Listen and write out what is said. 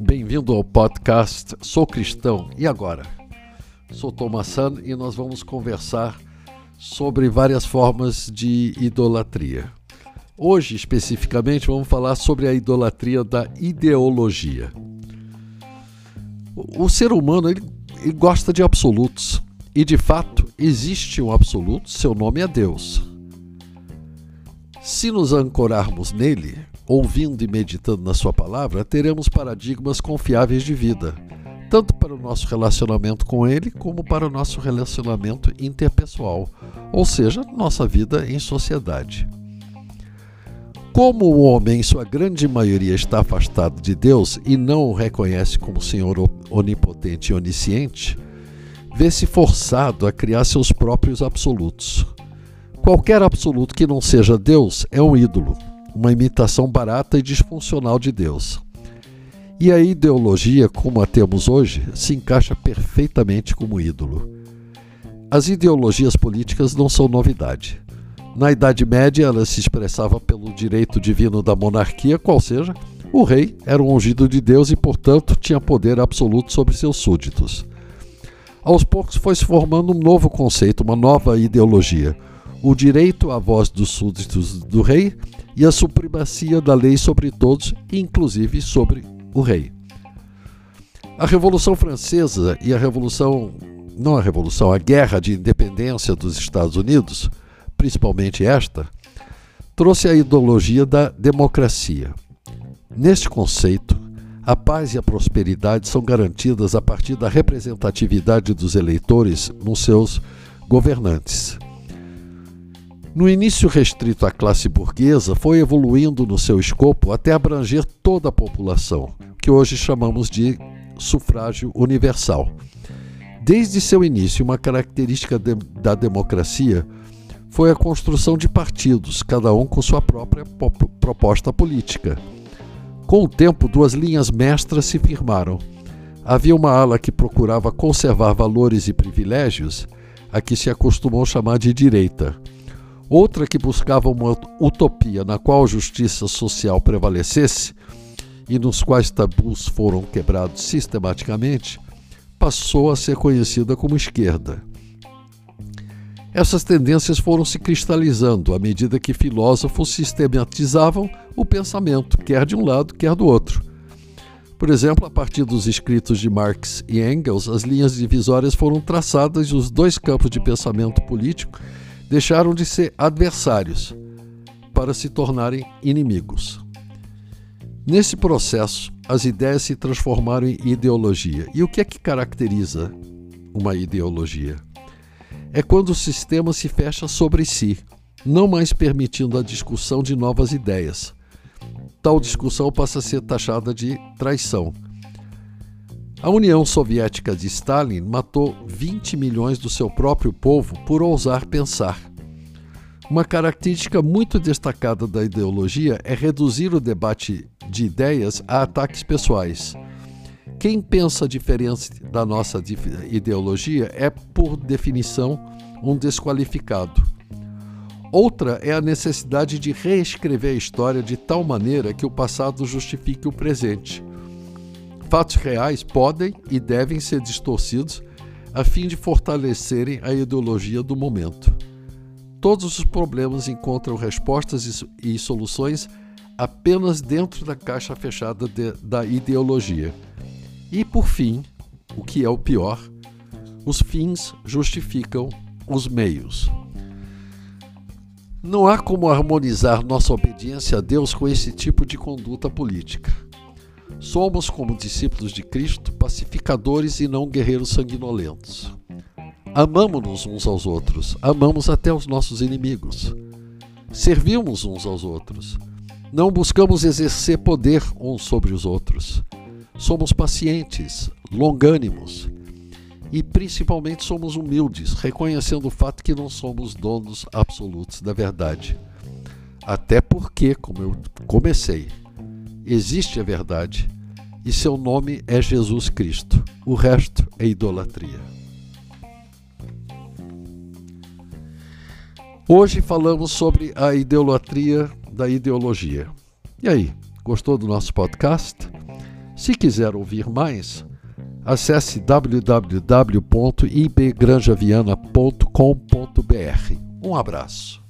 Bem-vindo ao podcast Sou Cristão e agora? Sou Thomas San e nós vamos conversar sobre várias formas de idolatria. Hoje, especificamente, vamos falar sobre a idolatria da ideologia. O ser humano ele, ele gosta de absolutos e, de fato, existe um absoluto, seu nome é Deus. Se nos ancorarmos nele, ouvindo e meditando na Sua palavra, teremos paradigmas confiáveis de vida, tanto para o nosso relacionamento com Ele, como para o nosso relacionamento interpessoal, ou seja, nossa vida em sociedade. Como o homem, em sua grande maioria, está afastado de Deus e não o reconhece como Senhor onipotente e onisciente, vê-se forçado a criar seus próprios absolutos. Qualquer absoluto que não seja Deus é um ídolo, uma imitação barata e disfuncional de Deus. E a ideologia, como a temos hoje, se encaixa perfeitamente como ídolo. As ideologias políticas não são novidade. Na Idade Média, ela se expressava pelo direito divino da monarquia, qual seja, o rei era um ungido de Deus e, portanto, tinha poder absoluto sobre seus súditos. Aos poucos foi se formando um novo conceito, uma nova ideologia: o direito à voz dos súditos do rei e a supremacia da lei sobre todos, inclusive sobre o rei. A Revolução Francesa e a Revolução, não a Revolução, a Guerra de Independência dos Estados Unidos principalmente esta, trouxe a ideologia da democracia. Neste conceito, a paz e a prosperidade são garantidas a partir da representatividade dos eleitores nos seus governantes. No início restrito à classe burguesa, foi evoluindo no seu escopo até abranger toda a população, que hoje chamamos de sufrágio universal. Desde seu início, uma característica de, da democracia foi a construção de partidos, cada um com sua própria proposta política. Com o tempo, duas linhas mestras se firmaram. Havia uma ala que procurava conservar valores e privilégios, a que se acostumou chamar de direita. Outra que buscava uma utopia na qual a justiça social prevalecesse e nos quais tabus foram quebrados sistematicamente, passou a ser conhecida como esquerda. Essas tendências foram se cristalizando à medida que filósofos sistematizavam o pensamento, quer de um lado, quer do outro. Por exemplo, a partir dos escritos de Marx e Engels, as linhas divisórias foram traçadas e os dois campos de pensamento político deixaram de ser adversários para se tornarem inimigos. Nesse processo, as ideias se transformaram em ideologia. E o que é que caracteriza uma ideologia? é quando o sistema se fecha sobre si, não mais permitindo a discussão de novas ideias. Tal discussão passa a ser taxada de traição. A União Soviética de Stalin matou 20 milhões do seu próprio povo por ousar pensar. Uma característica muito destacada da ideologia é reduzir o debate de ideias a ataques pessoais. Quem pensa diferente da nossa ideologia é, por definição, um desqualificado. Outra é a necessidade de reescrever a história de tal maneira que o passado justifique o presente. Fatos reais podem e devem ser distorcidos a fim de fortalecerem a ideologia do momento. Todos os problemas encontram respostas e soluções apenas dentro da caixa fechada de, da ideologia. E por fim, o que é o pior, os fins justificam os meios. Não há como harmonizar nossa obediência a Deus com esse tipo de conduta política. Somos, como discípulos de Cristo, pacificadores e não guerreiros sanguinolentos. Amamos-nos uns aos outros, amamos até os nossos inimigos. Servimos uns aos outros. Não buscamos exercer poder uns sobre os outros. Somos pacientes, longânimos e principalmente somos humildes, reconhecendo o fato que não somos donos absolutos da verdade. Até porque, como eu comecei, existe a verdade e seu nome é Jesus Cristo. O resto é idolatria. Hoje falamos sobre a idolatria da ideologia. E aí, gostou do nosso podcast? Se quiser ouvir mais, acesse www.ibgranjaviana.com.br. Um abraço.